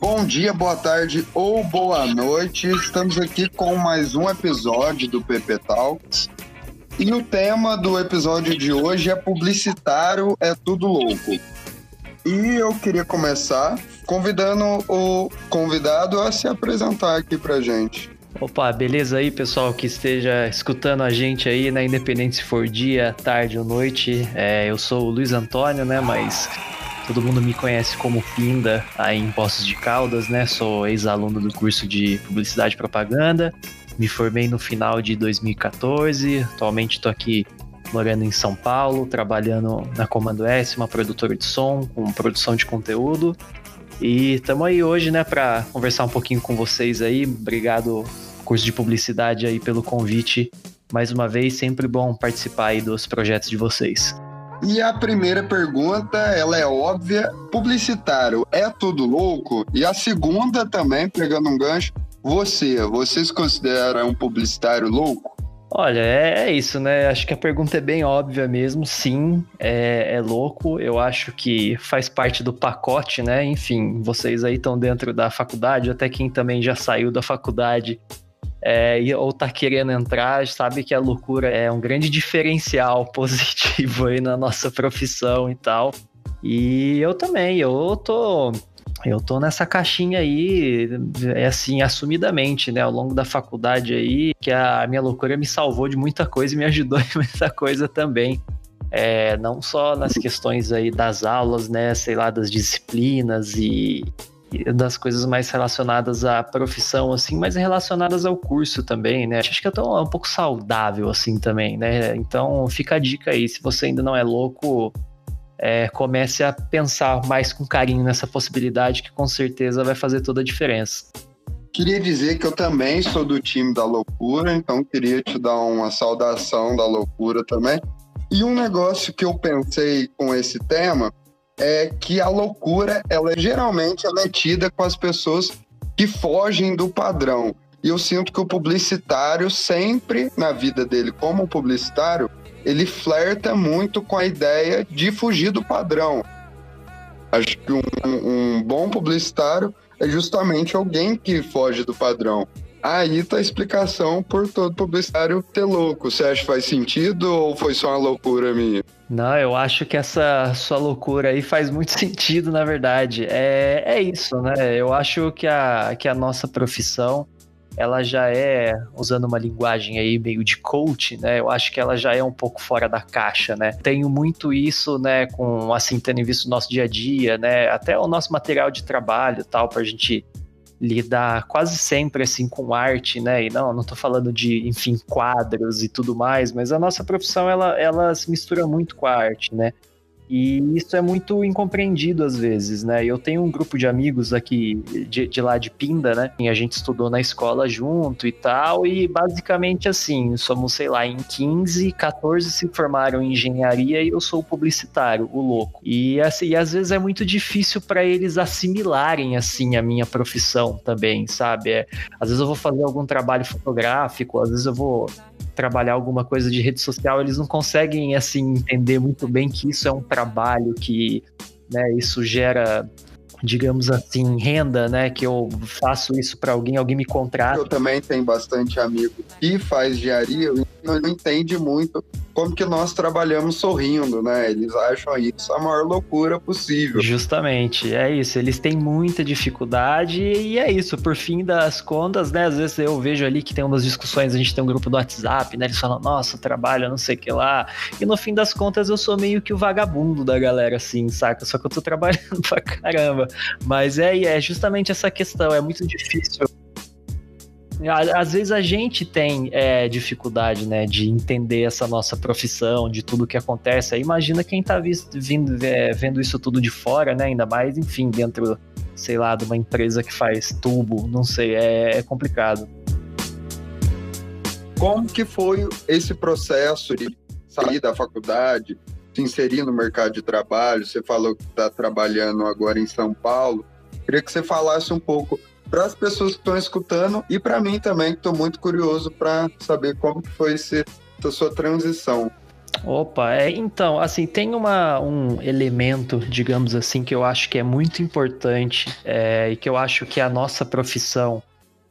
Bom dia, boa tarde ou boa noite. Estamos aqui com mais um episódio do PP Talks. E o tema do episódio de hoje é publicitário é tudo louco. E eu queria começar convidando o convidado a se apresentar aqui pra gente. Opa, beleza aí, pessoal que esteja escutando a gente aí, né? Independente se for dia, tarde ou noite. É, eu sou o Luiz Antônio, né? Mas todo mundo me conhece como Pinda aí em Poços de Caldas, né? Sou ex-aluno do curso de Publicidade e Propaganda. Me formei no final de 2014. Atualmente estou aqui morando em São Paulo, trabalhando na Comando S, uma produtora de som, com produção de conteúdo. E estamos aí hoje, né, para conversar um pouquinho com vocês aí. Obrigado, curso de publicidade aí, pelo convite. Mais uma vez, sempre bom participar aí dos projetos de vocês. E a primeira pergunta, ela é óbvia. Publicitário é tudo louco? E a segunda também, pegando um gancho, você, você se considera um publicitário louco? Olha, é, é, isso, né? Acho que a pergunta é bem óbvia mesmo. Sim, é, é, louco. Eu acho que faz parte do pacote, né? Enfim, vocês aí estão dentro da faculdade, até quem também já saiu da faculdade é, ou tá querendo entrar, sabe que a loucura é um grande diferencial positivo aí na nossa profissão e tal. E eu também, eu tô eu tô nessa caixinha aí, é assim, assumidamente, né, ao longo da faculdade aí, que a minha loucura me salvou de muita coisa e me ajudou em muita coisa também. É, não só nas questões aí das aulas, né, sei lá, das disciplinas e, e das coisas mais relacionadas à profissão, assim, mas relacionadas ao curso também, né? Acho que eu tô um pouco saudável, assim, também, né? Então, fica a dica aí, se você ainda não é louco, é, comece a pensar mais com carinho nessa possibilidade, que com certeza vai fazer toda a diferença. Queria dizer que eu também sou do time da loucura, então queria te dar uma saudação da loucura também. E um negócio que eu pensei com esse tema é que a loucura, ela geralmente é tida com as pessoas que fogem do padrão. E eu sinto que o publicitário sempre na vida dele como publicitário, ele flerta muito com a ideia de fugir do padrão. Acho que um, um bom publicitário é justamente alguém que foge do padrão. Aí tá a explicação por todo publicitário ter louco. Você acha que faz sentido ou foi só uma loucura minha? Não, eu acho que essa sua loucura aí faz muito sentido, na verdade. É, é isso, né? Eu acho que a, que a nossa profissão ela já é, usando uma linguagem aí meio de coach, né? Eu acho que ela já é um pouco fora da caixa, né? Tenho muito isso, né, com assim, tendo visto o nosso dia a dia, né? Até o nosso material de trabalho tal, pra gente lidar quase sempre assim com arte, né? E não, não tô falando de, enfim, quadros e tudo mais, mas a nossa profissão ela, ela se mistura muito com a arte, né? E isso é muito incompreendido às vezes, né? Eu tenho um grupo de amigos aqui de, de lá de Pinda, né? E a gente estudou na escola junto e tal, e basicamente assim, somos, sei lá, em 15, 14 se formaram em engenharia e eu sou o publicitário, o louco. E, assim, e às vezes é muito difícil para eles assimilarem, assim, a minha profissão também, sabe? É, às vezes eu vou fazer algum trabalho fotográfico, às vezes eu vou trabalhar alguma coisa de rede social, eles não conseguem assim entender muito bem que isso é um trabalho que, né, isso gera digamos assim, renda, né? Que eu faço isso para alguém, alguém me contrata. Eu também tenho bastante amigo que faz diaria, não entende muito como que nós trabalhamos sorrindo, né? Eles acham isso a maior loucura possível. Justamente, é isso. Eles têm muita dificuldade e é isso. Por fim das contas, né? Às vezes eu vejo ali que tem umas discussões, a gente tem um grupo do WhatsApp, né? Eles falam, nossa, trabalho, não sei o que lá. E no fim das contas eu sou meio que o vagabundo da galera, assim, saca? Só que eu tô trabalhando pra caramba. Mas é, é justamente essa questão, é muito difícil às vezes a gente tem é, dificuldade, né, de entender essa nossa profissão, de tudo que acontece. Imagina quem tá visto, vindo, é, vendo isso tudo de fora, né, ainda mais, enfim, dentro, sei lá, de uma empresa que faz tubo, não sei, é, é complicado. Como que foi esse processo de sair da faculdade, se inserir no mercado de trabalho. Você falou que está trabalhando agora em São Paulo. Queria que você falasse um pouco para as pessoas que estão escutando e para mim também, que estou muito curioso para saber como foi esse, essa sua transição. Opa, é, então, assim, tem uma, um elemento, digamos assim, que eu acho que é muito importante é, e que eu acho que a nossa profissão,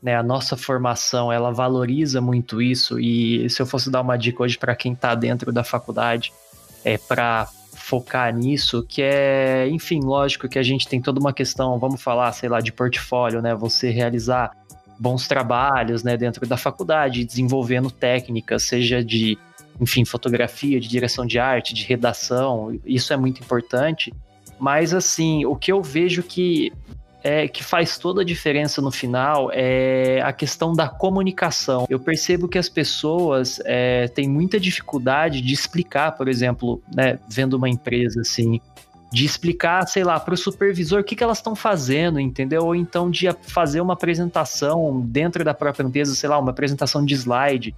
né, a nossa formação, ela valoriza muito isso. E se eu fosse dar uma dica hoje para quem está dentro da faculdade, é para focar nisso, que é, enfim, lógico que a gente tem toda uma questão, vamos falar, sei lá, de portfólio, né? Você realizar bons trabalhos, né, dentro da faculdade, desenvolvendo técnicas, seja de enfim, fotografia, de direção de arte, de redação, isso é muito importante. Mas assim, o que eu vejo que é, que faz toda a diferença no final é a questão da comunicação. Eu percebo que as pessoas é, têm muita dificuldade de explicar, por exemplo, né, vendo uma empresa assim, de explicar, sei lá, para o supervisor o que, que elas estão fazendo, entendeu? Ou então de fazer uma apresentação dentro da própria empresa, sei lá, uma apresentação de slide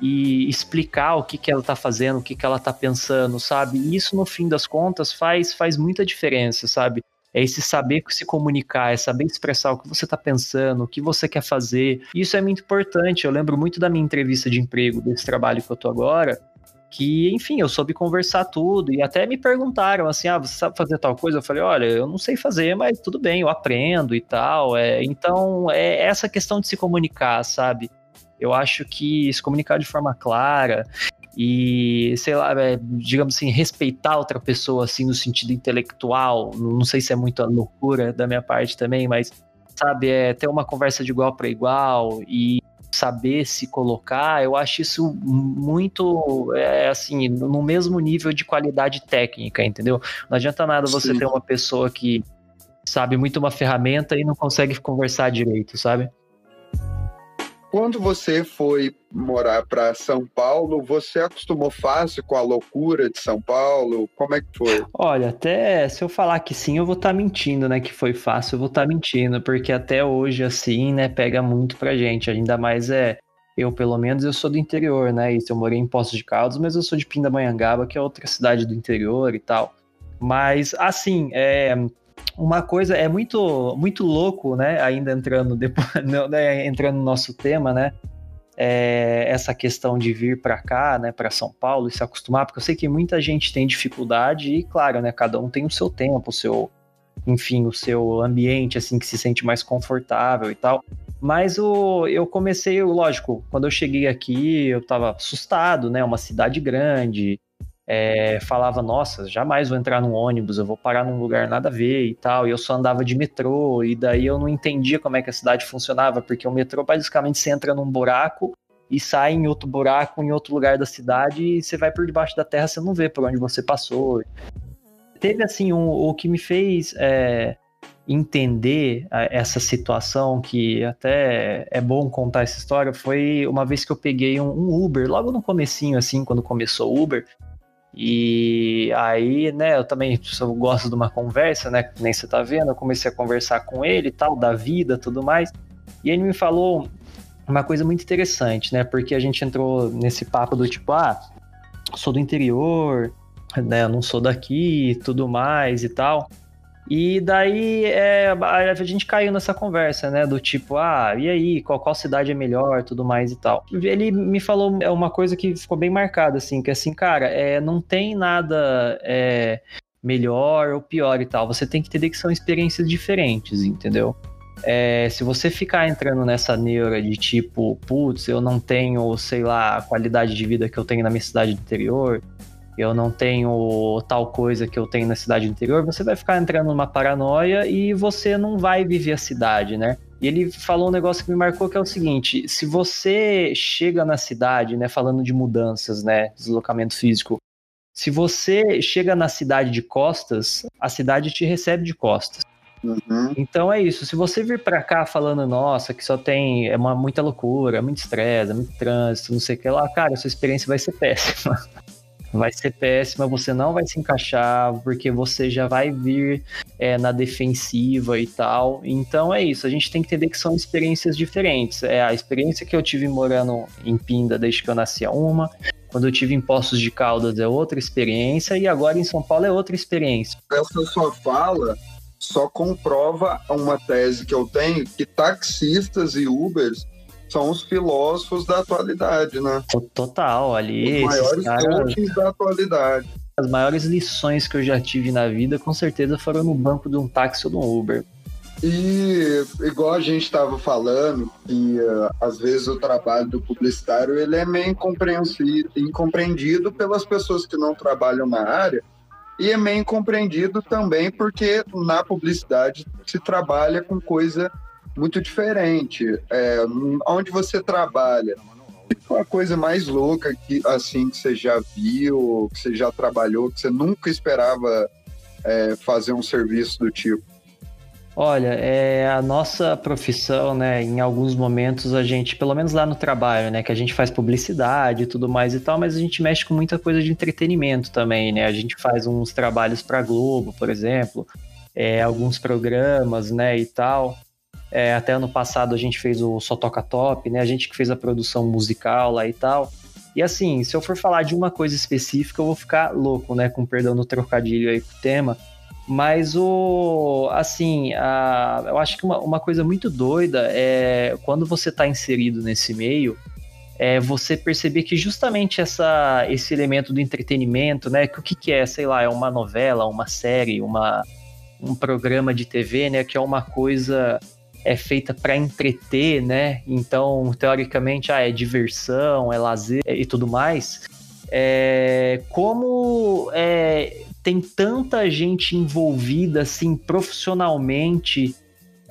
e explicar o que, que ela está fazendo, o que, que ela está pensando, sabe? E isso, no fim das contas, faz, faz muita diferença, sabe? É esse saber se comunicar, é saber expressar o que você está pensando, o que você quer fazer. Isso é muito importante. Eu lembro muito da minha entrevista de emprego, desse trabalho que eu tô agora, que, enfim, eu soube conversar tudo e até me perguntaram assim: ah, você sabe fazer tal coisa? Eu falei: olha, eu não sei fazer, mas tudo bem, eu aprendo e tal. É, então, é essa questão de se comunicar, sabe? Eu acho que se comunicar de forma clara e, sei lá, é, digamos assim, respeitar outra pessoa, assim, no sentido intelectual, não sei se é muita loucura da minha parte também, mas, sabe, é ter uma conversa de igual para igual e saber se colocar, eu acho isso muito, é, assim, no mesmo nível de qualidade técnica, entendeu? Não adianta nada você Sim. ter uma pessoa que sabe muito uma ferramenta e não consegue conversar direito, sabe? Quando você foi morar para São Paulo, você acostumou fácil com a loucura de São Paulo? Como é que foi? Olha, até se eu falar que sim, eu vou estar tá mentindo, né? Que foi fácil, eu vou estar tá mentindo, porque até hoje, assim, né, pega muito pra gente. Ainda mais é. Eu, pelo menos, eu sou do interior, né? Isso, eu morei em Poços de Caldas, mas eu sou de Pindamonhangaba, que é outra cidade do interior e tal. Mas, assim, é, uma coisa é muito muito louco, né? Ainda entrando depois, né, entrando no nosso tema, né? É, essa questão de vir para cá, né, para São Paulo e se acostumar, porque eu sei que muita gente tem dificuldade e claro, né, cada um tem o seu tempo, o seu, enfim, o seu ambiente assim que se sente mais confortável e tal. Mas o, eu comecei, lógico, quando eu cheguei aqui, eu estava assustado, né? Uma cidade grande, é, falava, nossa, jamais vou entrar num ônibus, eu vou parar num lugar nada a ver e tal, e eu só andava de metrô, e daí eu não entendia como é que a cidade funcionava, porque o metrô basicamente você entra num buraco e sai em outro buraco, em outro lugar da cidade, e você vai por debaixo da terra, você não vê por onde você passou. Teve, assim, um, o que me fez é, entender essa situação, que até é bom contar essa história, foi uma vez que eu peguei um, um Uber, logo no comecinho, assim, quando começou o Uber, e aí, né, eu também eu gosto de uma conversa, né, nem você tá vendo, eu comecei a conversar com ele e tal, da vida, tudo mais. E ele me falou uma coisa muito interessante, né, porque a gente entrou nesse papo do tipo, ah, sou do interior, né, não sou daqui, tudo mais e tal. E daí é, a gente caiu nessa conversa, né? Do tipo, ah, e aí, qual, qual cidade é melhor, tudo mais e tal. Ele me falou é uma coisa que ficou bem marcada, assim, que assim, cara, é, não tem nada é, melhor ou pior e tal. Você tem que entender que são experiências diferentes, entendeu? É, se você ficar entrando nessa neura de tipo, putz, eu não tenho, sei lá, a qualidade de vida que eu tenho na minha cidade interior, eu não tenho tal coisa que eu tenho na cidade interior, você vai ficar entrando numa paranoia e você não vai viver a cidade, né? E ele falou um negócio que me marcou que é o seguinte: se você chega na cidade, né, falando de mudanças, né, deslocamento físico, se você chega na cidade de costas, a cidade te recebe de costas. Uhum. Então é isso. Se você vir para cá falando, nossa, que só tem é uma, muita loucura, muito estresse, muito trânsito, não sei o que lá, cara, sua experiência vai ser péssima vai ser péssima, você não vai se encaixar, porque você já vai vir é, na defensiva e tal. Então é isso, a gente tem que entender que são experiências diferentes. É a experiência que eu tive morando em Pinda desde que eu nasci é uma, Quando eu tive em Poços de Caldas é outra experiência e agora em São Paulo é outra experiência. Essa sua fala só comprova uma tese que eu tenho que taxistas e Ubers são os filósofos da atualidade, né? Total, ali. Os maiores caras... da atualidade. As maiores lições que eu já tive na vida, com certeza, foram no banco de um táxi ou de um Uber. E igual a gente estava falando, que uh, às vezes o trabalho do publicitário ele é meio incompreendido pelas pessoas que não trabalham na área e é meio incompreendido também porque na publicidade se trabalha com coisa muito diferente. É, onde você trabalha, qual a coisa mais louca que assim que você já viu, que você já trabalhou, que você nunca esperava é, fazer um serviço do tipo? Olha, é a nossa profissão, né? Em alguns momentos a gente, pelo menos lá no trabalho, né? Que a gente faz publicidade e tudo mais e tal, mas a gente mexe com muita coisa de entretenimento também, né? A gente faz uns trabalhos para Globo, por exemplo, é, alguns programas, né? E tal. É, até ano passado a gente fez o Só Toca Top, né? A gente que fez a produção musical lá e tal. E assim, se eu for falar de uma coisa específica, eu vou ficar louco, né? Com perdão no trocadilho aí com o tema mas o assim, a, eu acho que uma, uma coisa muito doida é quando você está inserido nesse meio, é você perceber que justamente essa, esse elemento do entretenimento, né? Que o que, que é, sei lá, é uma novela, uma série, uma, um programa de TV, né? Que é uma coisa é feita para entreter, né? Então, teoricamente, ah, é diversão, é lazer e tudo mais. É, como é, tem tanta gente envolvida assim profissionalmente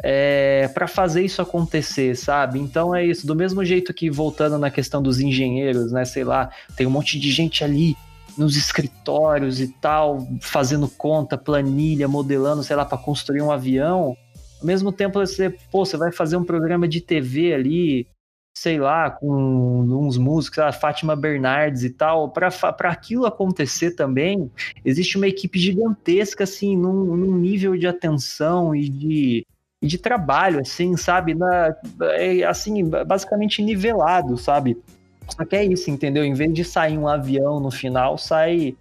é, para fazer isso acontecer, sabe? Então é isso. Do mesmo jeito que voltando na questão dos engenheiros, né? Sei lá, tem um monte de gente ali nos escritórios e tal, fazendo conta, planilha, modelando, sei lá, para construir um avião. Ao mesmo tempo, você, pô, você vai fazer um programa de TV ali, sei lá, com uns músicos, a Fátima Bernardes e tal, para aquilo acontecer também, existe uma equipe gigantesca, assim, num, num nível de atenção e de, e de trabalho, assim, sabe? Na, é, assim, basicamente nivelado, sabe? Só que é isso, entendeu? Em vez de sair um avião no final, sai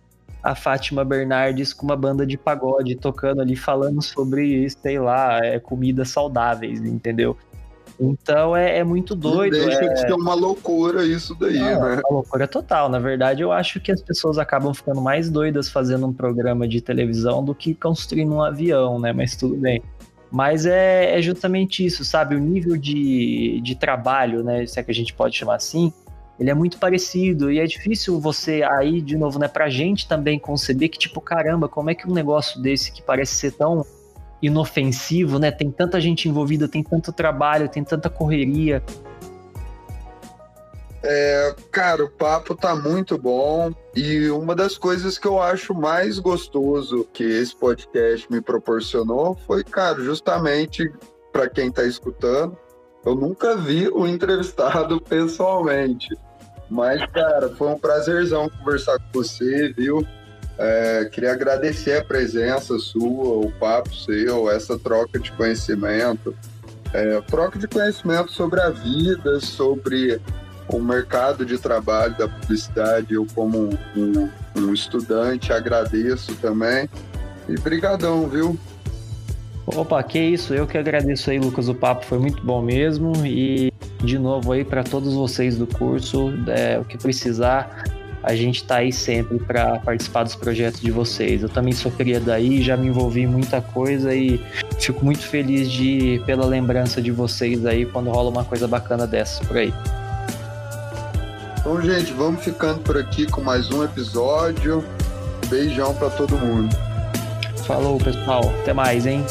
a Fátima Bernardes com uma banda de pagode tocando ali, falando sobre, sei lá, é, comidas saudáveis, entendeu? Então é, é muito doido. Não deixa é... de ser uma loucura isso daí, Não, né? É uma loucura total. Na verdade, eu acho que as pessoas acabam ficando mais doidas fazendo um programa de televisão do que construindo um avião, né? Mas tudo bem. Mas é, é justamente isso, sabe? O nível de, de trabalho, né? Se é que a gente pode chamar assim, ele é muito parecido e é difícil você aí de novo, né, pra gente também conceber que tipo, caramba, como é que um negócio desse que parece ser tão inofensivo, né? Tem tanta gente envolvida, tem tanto trabalho, tem tanta correria. É, cara, o papo tá muito bom e uma das coisas que eu acho mais gostoso que esse podcast me proporcionou foi, cara, justamente para quem tá escutando, eu nunca vi o entrevistado pessoalmente, mas, cara, foi um prazerzão conversar com você, viu? É, queria agradecer a presença sua, o papo seu, essa troca de conhecimento, é, troca de conhecimento sobre a vida, sobre o mercado de trabalho da publicidade. Eu, como um, um estudante, agradeço também. E brigadão, viu? Opa, que isso, eu que agradeço aí, Lucas. O papo foi muito bom mesmo. E de novo aí para todos vocês do curso, é, o que precisar, a gente está aí sempre para participar dos projetos de vocês. Eu também sou cria daí, já me envolvi em muita coisa e fico muito feliz de pela lembrança de vocês aí quando rola uma coisa bacana dessa por aí. Então, gente, vamos ficando por aqui com mais um episódio. Beijão para todo mundo. Falou, pessoal. Até mais, hein?